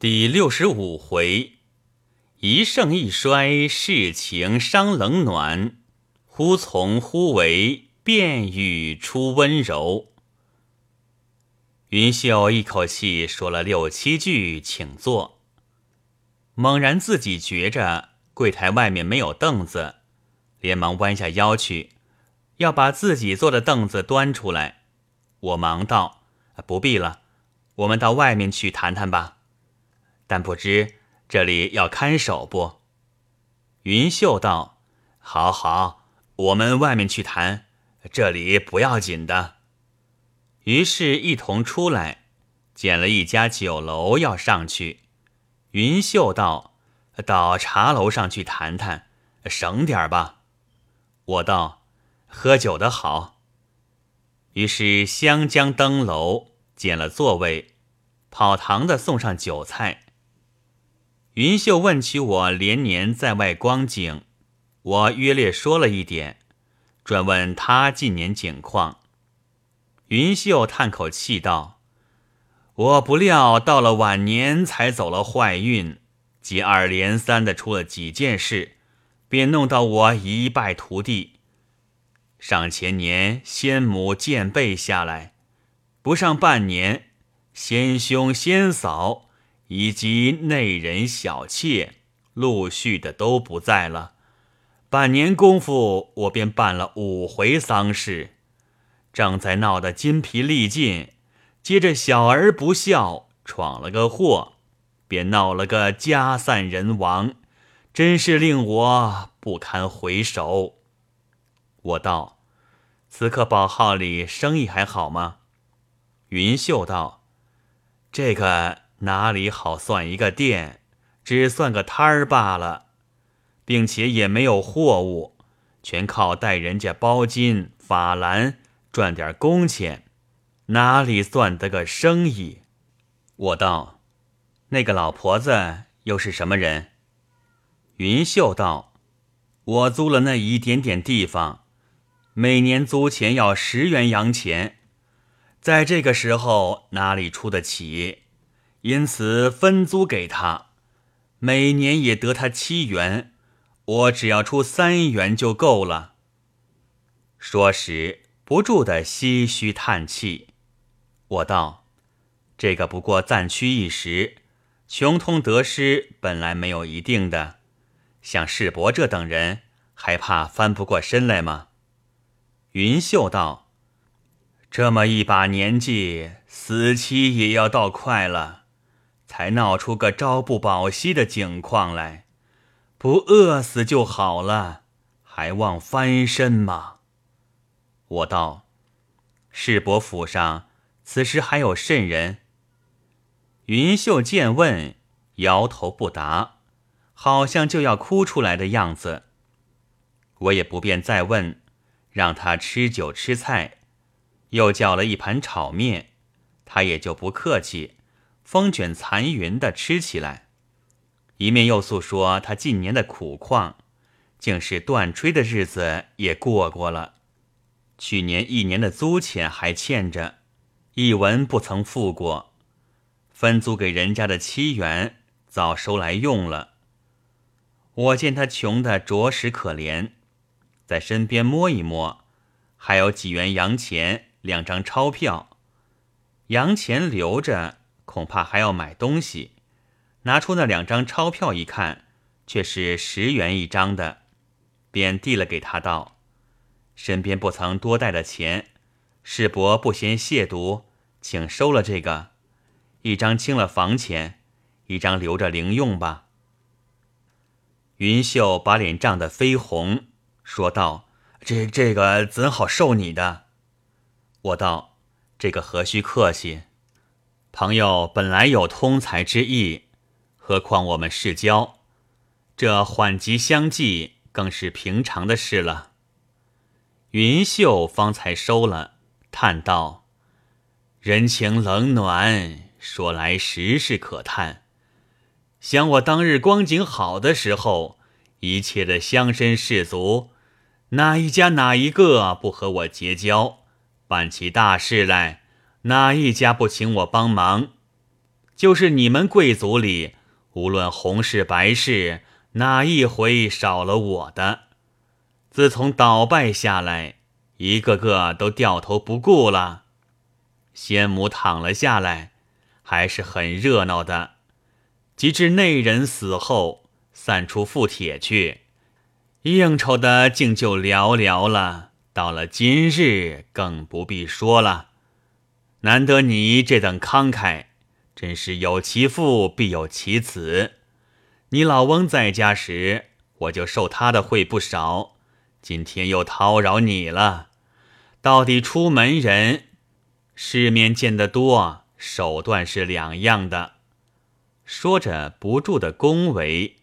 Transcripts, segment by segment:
第六十五回，一盛一衰，世情伤冷暖，忽从忽为，便语出温柔。云秀一口气说了六七句，请坐。猛然自己觉着柜台外面没有凳子，连忙弯下腰去，要把自己坐的凳子端出来。我忙道：“不必了，我们到外面去谈谈吧。”但不知这里要看守不？云秀道：“好好，我们外面去谈，这里不要紧的。”于是，一同出来，捡了一家酒楼要上去。云秀道：“到茶楼上去谈谈，省点吧。”我道：“喝酒的好。”于是湘江登楼，捡了座位，跑堂的送上酒菜。云秀问起我连年在外光景，我约略说了一点，转问他近年景况。云秀叹口气道：“我不料到了晚年才走了坏运，接二连三的出了几件事，便弄到我一败涂地。上前年先母渐背下来，不上半年，先兄先嫂。”以及内人小妾，陆续的都不在了。半年功夫，我便办了五回丧事，正在闹得筋疲力尽。接着小儿不孝，闯了个祸，便闹了个家散人亡，真是令我不堪回首。我道：“此刻宝号里生意还好吗？”云秀道：“这个。”哪里好算一个店，只算个摊儿罢了，并且也没有货物，全靠带人家包金法兰赚点工钱，哪里算得个生意？我道：“那个老婆子又是什么人？”云秀道：“我租了那一点点地方，每年租钱要十元洋钱，在这个时候哪里出得起？”因此分租给他，每年也得他七元，我只要出三元就够了。说时不住的唏嘘叹气。我道：“这个不过暂屈一时，穷通得失本来没有一定的。像世伯这等人，还怕翻不过身来吗？”云秀道：“这么一把年纪，死期也要到快了。”才闹出个朝不保夕的景况来，不饿死就好了，还望翻身吗？我道：世伯府上此时还有甚人？云秀见问，摇头不答，好像就要哭出来的样子。我也不便再问，让他吃酒吃菜，又叫了一盘炒面，他也就不客气。风卷残云的吃起来，一面又诉说他近年的苦况，竟是断炊的日子也过过了，去年一年的租钱还欠着，一文不曾付过，分租给人家的七元早收来用了。我见他穷的着实可怜，在身边摸一摸，还有几元洋钱，两张钞票，洋钱留着。恐怕还要买东西，拿出那两张钞票一看，却是十元一张的，便递了给他道：“身边不曾多带的钱，世伯不嫌亵渎，请收了这个，一张清了房钱，一张留着零用吧。”云秀把脸涨得绯红，说道：“这这个怎好受你的？”我道：“这个何须客气。”朋友本来有通财之意，何况我们世交，这缓急相济更是平常的事了。云秀方才收了，叹道：“人情冷暖，说来实是可叹。想我当日光景好的时候，一切的乡绅士族，哪一家哪一个不和我结交，办起大事来。”哪一家不请我帮忙？就是你们贵族里，无论红事白事，哪一回少了我的？自从倒败下来，一个个都掉头不顾了。先母躺了下来，还是很热闹的。及至内人死后，散出富帖去，应酬的竟就寥寥了。到了今日，更不必说了。难得你这等慷慨，真是有其父必有其子。你老翁在家时，我就受他的惠不少。今天又叨扰你了。到底出门人，世面见得多，手段是两样的。说着不住的恭维。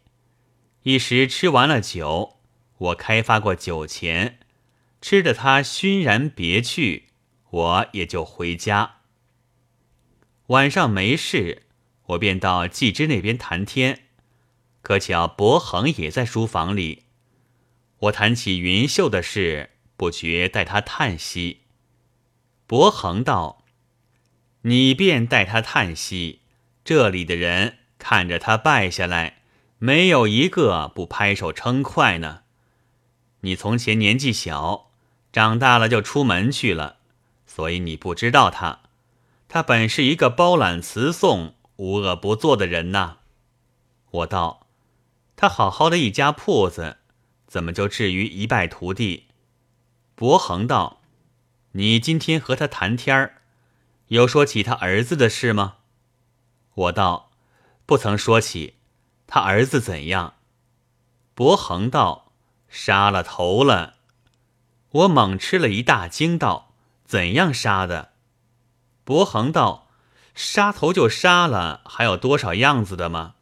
一时吃完了酒，我开发过酒钱，吃得他熏然别去。我也就回家。晚上没事，我便到季之那边谈天。可巧伯恒也在书房里，我谈起云秀的事，不觉带他叹息。伯恒道：“你便带他叹息，这里的人看着他败下来，没有一个不拍手称快呢。你从前年纪小，长大了就出门去了。”所以你不知道他，他本是一个包揽词颂、无恶不作的人呐。我道，他好好的一家铺子，怎么就至于一败涂地？伯恒道，你今天和他谈天儿，有说起他儿子的事吗？我道，不曾说起，他儿子怎样？伯恒道，杀了头了。我猛吃了一大惊，道。怎样杀的？伯恒道：“杀头就杀了，还有多少样子的吗？”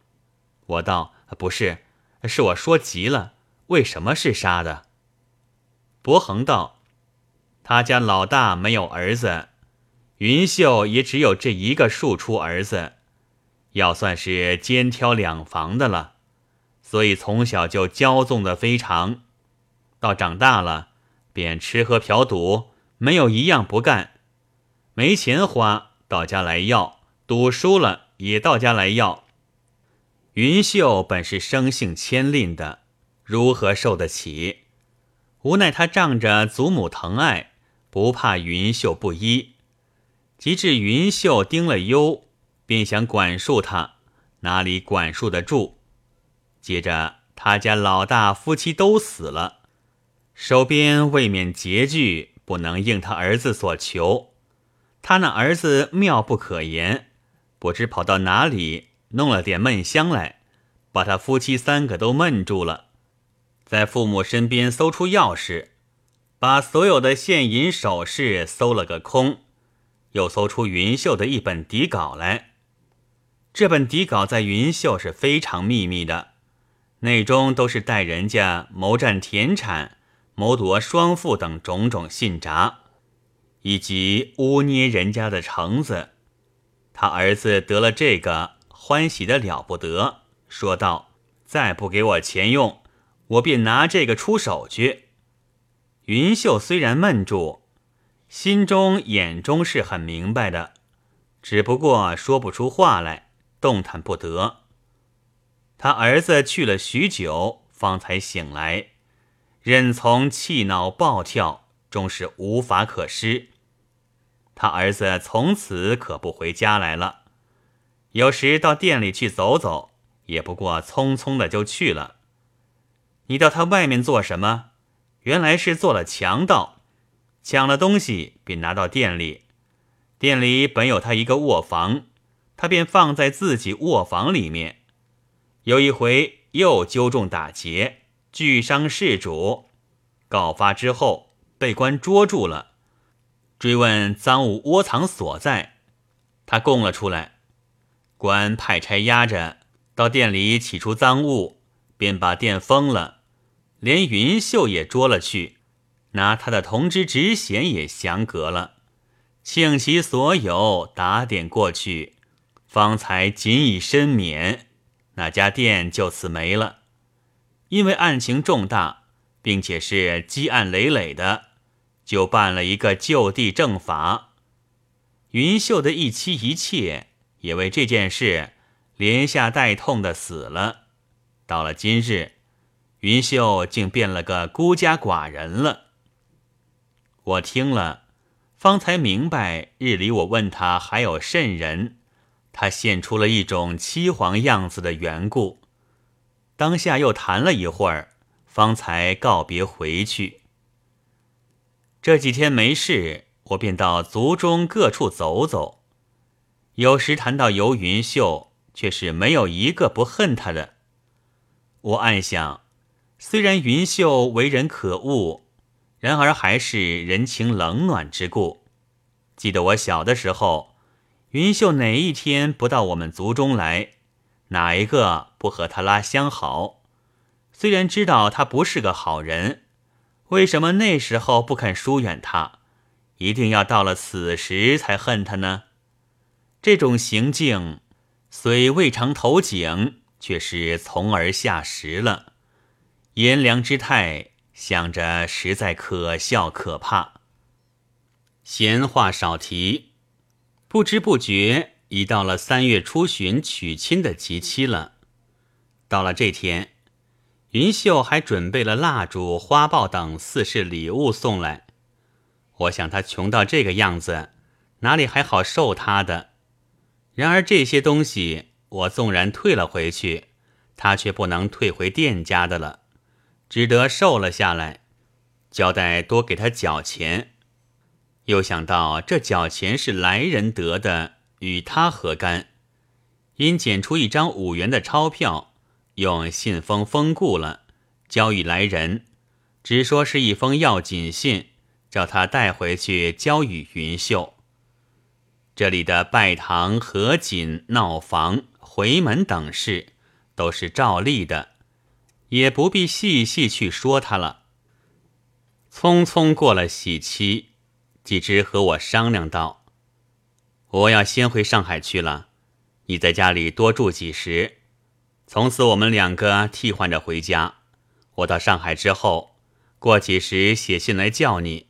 我道：“不是，是我说急了。为什么是杀的？”伯恒道：“他家老大没有儿子，云秀也只有这一个庶出儿子，要算是肩挑两房的了，所以从小就骄纵的非常，到长大了便吃喝嫖赌。”没有一样不干，没钱花到家来要，赌输了也到家来要。云秀本是生性谦吝的，如何受得起？无奈他仗着祖母疼爱，不怕云秀不依。及至云秀丁了忧，便想管束他，哪里管束得住？接着他家老大夫妻都死了，手边未免拮据。不能应他儿子所求，他那儿子妙不可言，不知跑到哪里弄了点闷香来，把他夫妻三个都闷住了。在父母身边搜出钥匙，把所有的现银首饰搜了个空，又搜出云秀的一本底稿来。这本底稿在云秀是非常秘密的，内中都是带人家谋占田产。谋夺双父等种种信札，以及污捏人家的橙子，他儿子得了这个，欢喜的了不得，说道：“再不给我钱用，我便拿这个出手去。”云秀虽然闷住，心中眼中是很明白的，只不过说不出话来，动弹不得。他儿子去了许久，方才醒来。任从气恼暴跳，终是无法可施。他儿子从此可不回家来了。有时到店里去走走，也不过匆匆的就去了。你到他外面做什么？原来是做了强盗，抢了东西便拿到店里。店里本有他一个卧房，他便放在自己卧房里面。有一回又纠众打劫。拒伤事主，告发之后被官捉住了，追问赃物窝藏所在，他供了出来。官派差押着到店里取出赃物，便把店封了，连云秀也捉了去，拿他的同知职衔也降格了，庆其所有打点过去，方才仅以身免，那家店就此没了。因为案情重大，并且是积案累累的，就办了一个就地正法。云秀的一妻一妾也为这件事连下带痛的死了。到了今日，云秀竟变了个孤家寡人了。我听了，方才明白日里我问他还有甚人，他现出了一种凄惶样子的缘故。当下又谈了一会儿，方才告别回去。这几天没事，我便到族中各处走走。有时谈到游云秀，却是没有一个不恨他的。我暗想，虽然云秀为人可恶，然而还是人情冷暖之故。记得我小的时候，云秀哪一天不到我们族中来，哪一个不和他拉相好？虽然知道他不是个好人，为什么那时候不肯疏远他，一定要到了此时才恨他呢？这种行径，虽未尝投井。却是从而下石了，颜良之态，想着实在可笑可怕。闲话少提，不知不觉已到了三月初旬娶亲的吉期了。到了这天，云秀还准备了蜡烛、花豹等四式礼物送来。我想他穷到这个样子，哪里还好受他的？然而这些东西。我纵然退了回去，他却不能退回店家的了，只得受了下来，交代多给他缴钱。又想到这缴钱是来人得的，与他何干？因捡出一张五元的钞票，用信封封固了，交与来人，只说是一封要紧信，叫他带回去交与云秀。这里的拜堂、合锦、闹房。回门等事都是照例的，也不必细细去说他了。匆匆过了喜期，季之和我商量道：“我要先回上海去了，你在家里多住几时。从此我们两个替换着回家。我到上海之后，过几时写信来叫你，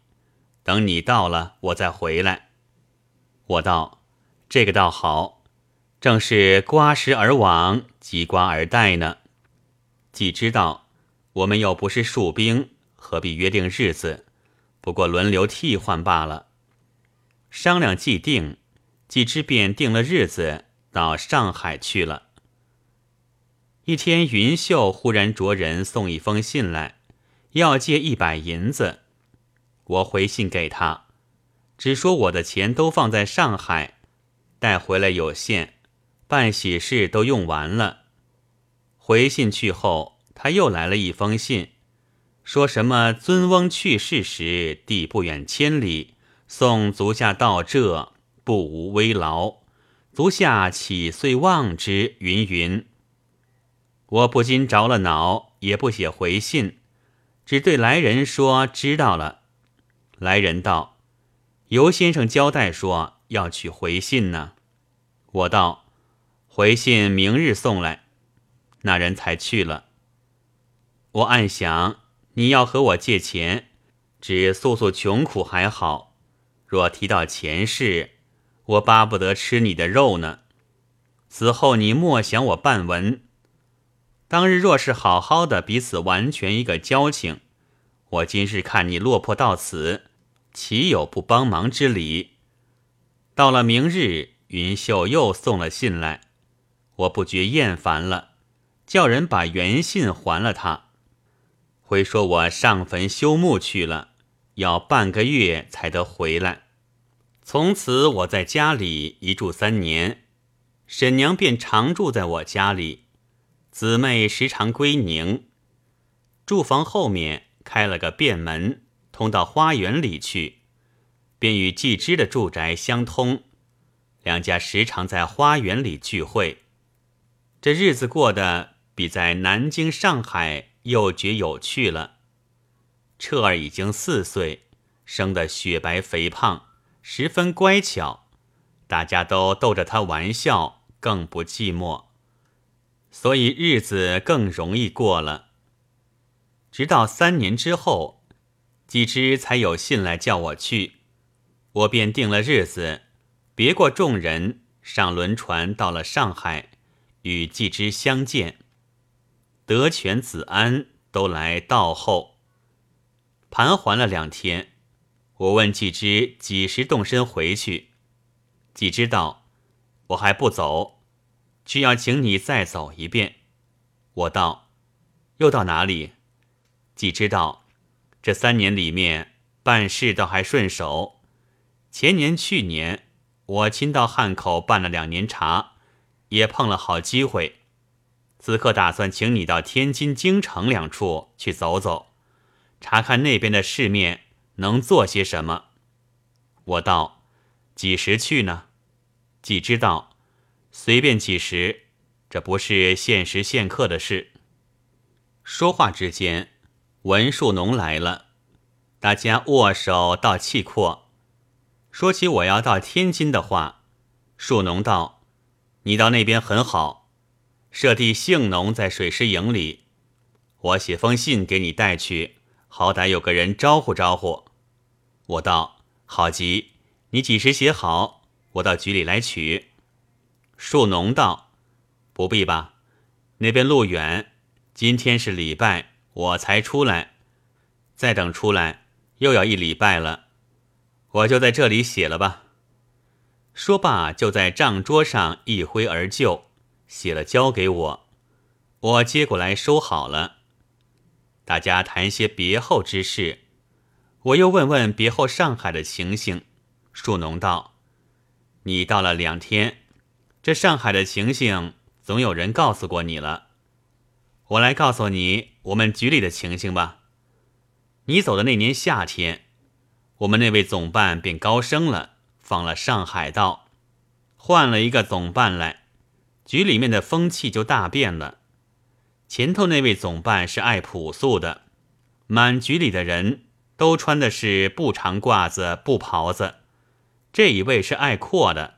等你到了，我再回来。”我道：“这个倒好。”正是瓜时而往，即瓜而待呢。既知道我们又不是戍兵，何必约定日子？不过轮流替换罢了。商量既定，季之便定了日子，到上海去了。一天，云秀忽然着人送一封信来，要借一百银子。我回信给他，只说我的钱都放在上海，带回来有限。办喜事都用完了，回信去后，他又来了一封信，说什么尊翁去世时地不远千里，送足下到这不无危劳，足下岂遂忘之？云云。我不禁着了恼，也不写回信，只对来人说知道了。来人道：“尤先生交代说要取回信呢。”我道。回信明日送来，那人才去了。我暗想，你要和我借钱，只诉诉穷苦还好；若提到前世，我巴不得吃你的肉呢。此后你莫想我半文。当日若是好好的彼此完全一个交情，我今日看你落魄到此，岂有不帮忙之理？到了明日，云秀又送了信来。我不觉厌烦了，叫人把原信还了他。回说我上坟修墓去了，要半个月才得回来。从此我在家里一住三年，沈娘便常住在我家里，姊妹时常归宁。住房后面开了个便门，通到花园里去，便与季之的住宅相通。两家时常在花园里聚会。这日子过得比在南京、上海又觉有趣了。彻儿已经四岁，生得雪白肥胖，十分乖巧，大家都逗着他玩笑，更不寂寞，所以日子更容易过了。直到三年之后，季之才有信来叫我去，我便定了日子，别过众人，上轮船到了上海，与季之相见。德全、子安都来道后，盘桓了两天。我问季之几时动身回去，季之道：“我还不走，却要请你再走一遍。”我道：“又到哪里？”季之道：“这三年里面办事倒还顺手。前年、去年我亲到汉口办了两年茶，也碰了好机会。”此刻打算请你到天津、京城两处去走走，查看那边的市面能做些什么。我道：“几时去呢？”既知道，随便几时，这不是限时限刻的事。说话之间，文树农来了，大家握手道气阔。说起我要到天津的话，树农道：“你到那边很好。”舍弟姓农，在水师营里，我写封信给你带去，好歹有个人招呼招呼。我道好极，你几时写好，我到局里来取。树农道不必吧，那边路远，今天是礼拜，我才出来，再等出来又要一礼拜了，我就在这里写了吧。说罢，就在账桌上一挥而就。写了交给我，我接过来收好了。大家谈些别后之事，我又问问别后上海的情形。树农道：“你到了两天，这上海的情形总有人告诉过你了。我来告诉你我们局里的情形吧。你走的那年夏天，我们那位总办便高升了，放了上海道，换了一个总办来。”局里面的风气就大变了。前头那位总办是爱朴素的，满局里的人都穿的是布长褂子、布袍子。这一位是爱阔的，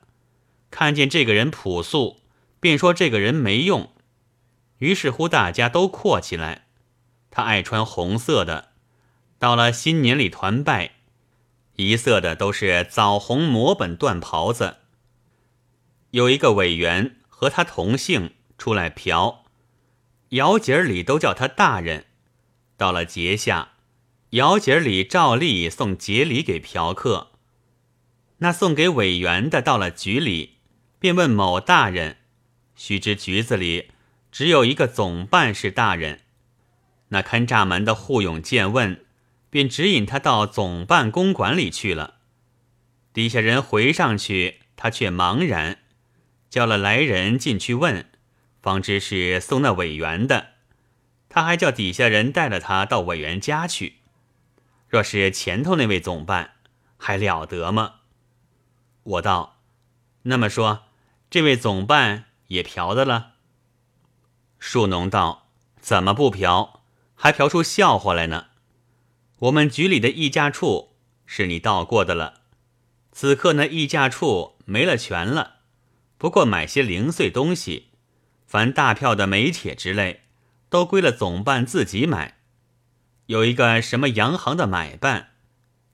看见这个人朴素，便说这个人没用。于是乎，大家都阔起来。他爱穿红色的，到了新年里团拜，一色的都是枣红磨本缎袍子。有一个委员。和他同姓出来嫖，窑节里都叫他大人。到了节下，窑节里照例送节礼给嫖客。那送给委员的到了局里，便问某大人：须知局子里只有一个总办是大人。那看闸门的护勇见问，便指引他到总办公馆里去了。底下人回上去，他却茫然。叫了来人进去问，方知是送那委员的。他还叫底下人带了他到委员家去。若是前头那位总办，还了得吗？我道：那么说，这位总办也嫖的了。树农道：怎么不嫖？还嫖出笑话来呢？我们局里的议价处是你到过的了。此刻那议价处没了权了。不过买些零碎东西，凡大票的煤铁之类，都归了总办自己买。有一个什么洋行的买办，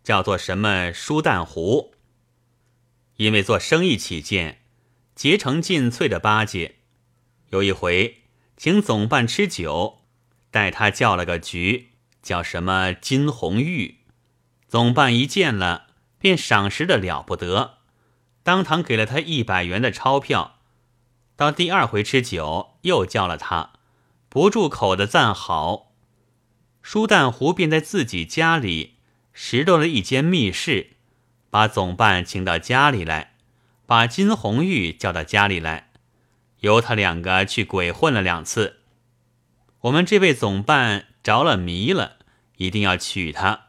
叫做什么舒蛋湖。因为做生意起见，结成进萃的八戒。有一回请总办吃酒，带他叫了个局，叫什么金红玉。总办一见了，便赏识的了不得。当堂给了他一百元的钞票，到第二回吃酒，又叫了他，不住口的赞好。舒淡湖便在自己家里拾掇了一间密室，把总办请到家里来，把金红玉叫到家里来，由他两个去鬼混了两次。我们这位总办着了迷了，一定要娶她。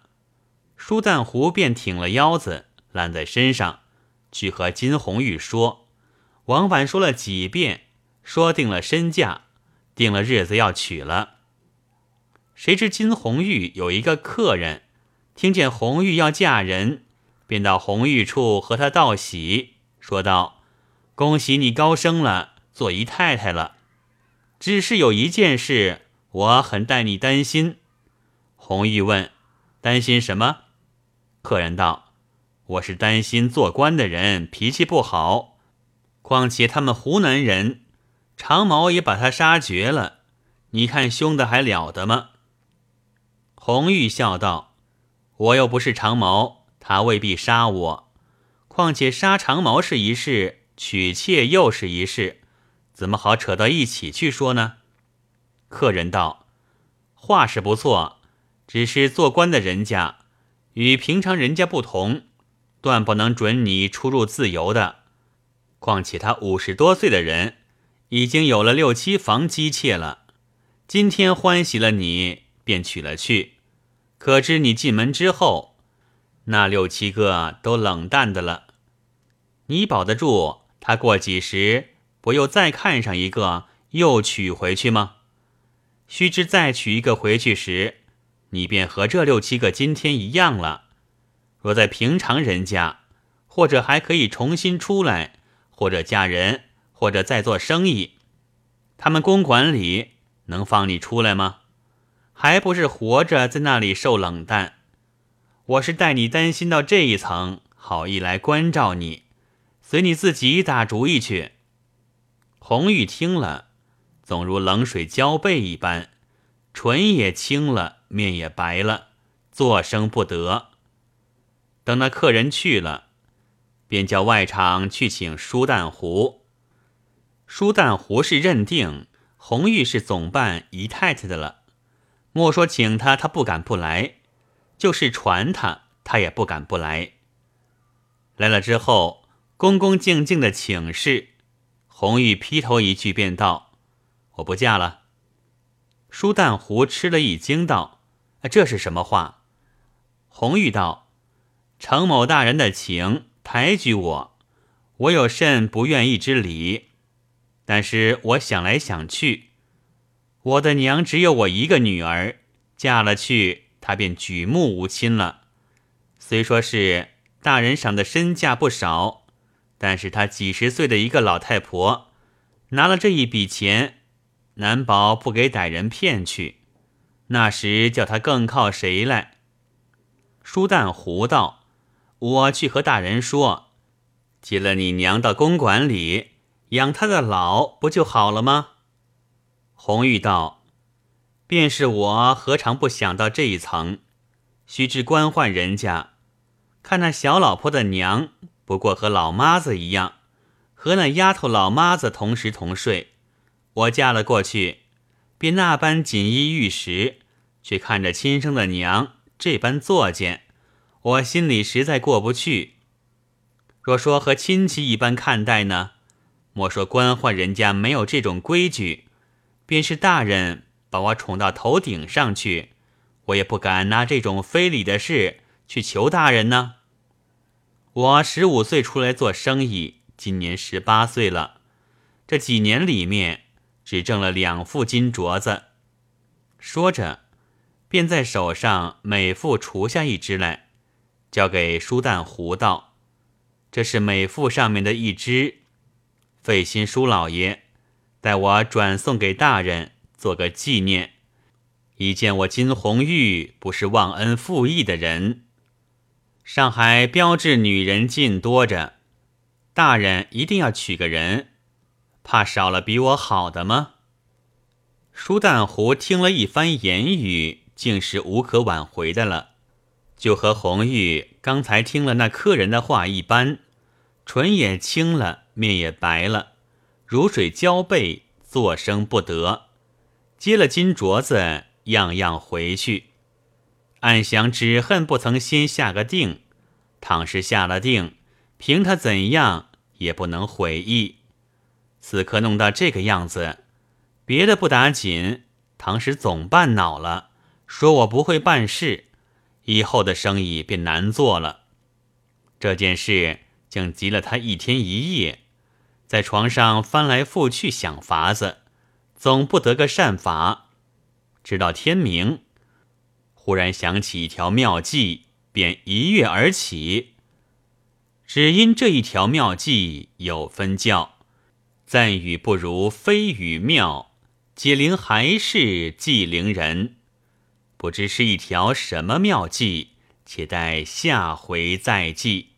舒淡湖便挺了腰子，揽在身上。去和金红玉说，往返说了几遍，说定了身价，定了日子要娶了。谁知金红玉有一个客人，听见红玉要嫁人，便到红玉处和他道喜，说道：“恭喜你高升了，做姨太太了。只是有一件事，我很带你担心。”红玉问：“担心什么？”客人道。我是担心做官的人脾气不好，况且他们湖南人，长毛也把他杀绝了，你看凶的还了得吗？”红玉笑道：“我又不是长毛，他未必杀我。况且杀长毛是一事，娶妾又是一事，怎么好扯到一起去说呢？”客人道：“话是不错，只是做官的人家与平常人家不同，断不能准你出入自由的。况且他五十多岁的人，已经有了六七房姬妾了。今天欢喜了你，便娶了去。可知你进门之后，那六七个都冷淡的了。你保得住他过几时，不又再看上一个，又娶回去吗？”须知再娶一个回去时，你便和这六七个今天一样了。若在平常人家，或者还可以重新出来，或者嫁人，或者再做生意，他们公馆里能放你出来吗？还不是活着在那里受冷淡？我是带你担心到这一层，好意来关照你，随你自己打主意去。红玉听了。总如冷水浇背一般，唇也青了，面也白了，作声不得。等那客人去了，便叫外场去请舒淡湖。舒淡湖是认定红玉是总办姨太太的了，莫说请他，他不敢不来；就是传他，他也不敢不来。来了之后，恭恭敬敬的请示，红玉劈头一句便道。我不嫁了。舒淡湖吃了一惊，道：“这是什么话？”红玉道：“程某大人的情抬举我，我有甚不愿意之理？但是我想来想去，我的娘只有我一个女儿，嫁了去，她便举目无亲了。虽说是大人赏的身价不少，但是她几十岁的一个老太婆，拿了这一笔钱。”难保不给歹人骗去，那时叫他更靠谁来？舒淡胡道：“我去和大人说，接了你娘到公馆里养她的老，不就好了吗？”红玉道：“便是我何尝不想到这一层？须知官宦人家，看那小老婆的娘，不过和老妈子一样，和那丫头老妈子同食同睡。”我嫁了过去，便那般锦衣玉食，却看着亲生的娘这般作践，我心里实在过不去。若说和亲戚一般看待呢，莫说官宦人家没有这种规矩，便是大人把我宠到头顶上去，我也不敢拿这种非礼的事去求大人呢。我十五岁出来做生意，今年十八岁了，这几年里面。只挣了两副金镯子，说着，便在手上每副除下一只来，交给舒旦胡道：“这是每副上面的一只，费心舒老爷，待我转送给大人做个纪念。一见我金红玉不是忘恩负义的人，上海标致女人尽多着，大人一定要娶个人。”怕少了比我好的吗？舒淡湖听了一番言语，竟是无可挽回的了，就和红玉刚才听了那客人的话一般，唇也青了，面也白了，如水浇背，作声不得，接了金镯子，样样回去，暗想只恨不曾先下个定，倘是下了定，凭他怎样也不能悔意。此刻弄到这个样子，别的不打紧，唐时总办恼了，说我不会办事，以后的生意便难做了。这件事竟急了他一天一夜，在床上翻来覆去想法子，总不得个善法。直到天明，忽然想起一条妙计，便一跃而起。只因这一条妙计有分教。赞语不如非语妙，解铃还是系铃人。不知是一条什么妙计，且待下回再记。